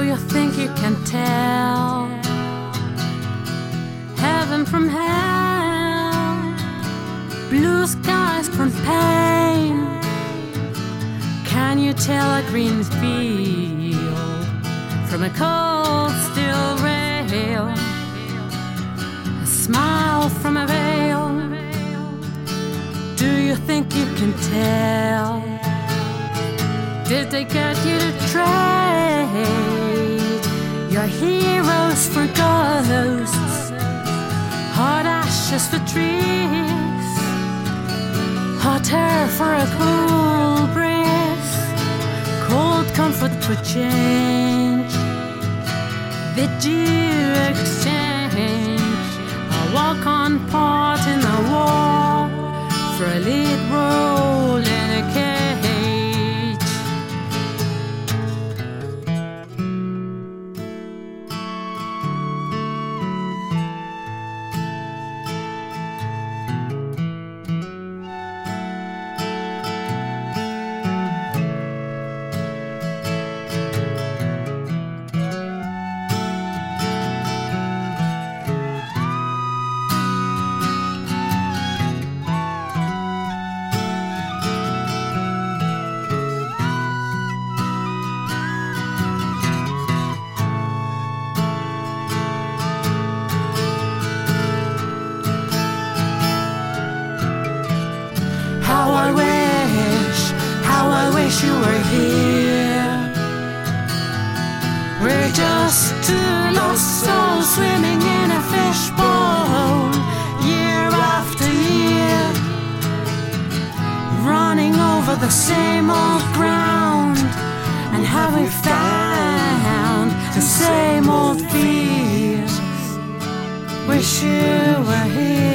you think you can tell heaven from hell, blue skies from pain? Can you tell a green field from a cold steel rail? A smile from a veil. Do you think you can tell? Did they get you to trade Ashes for trees, hot air for a cool breeze, cold comfort for change. Did you exchange. A walk on part in the war How I wish, how I wish you were here. We're just two lost souls swimming in a fishbowl, year after year, running over the same old ground. And have we found the same old fears? Wish you were here.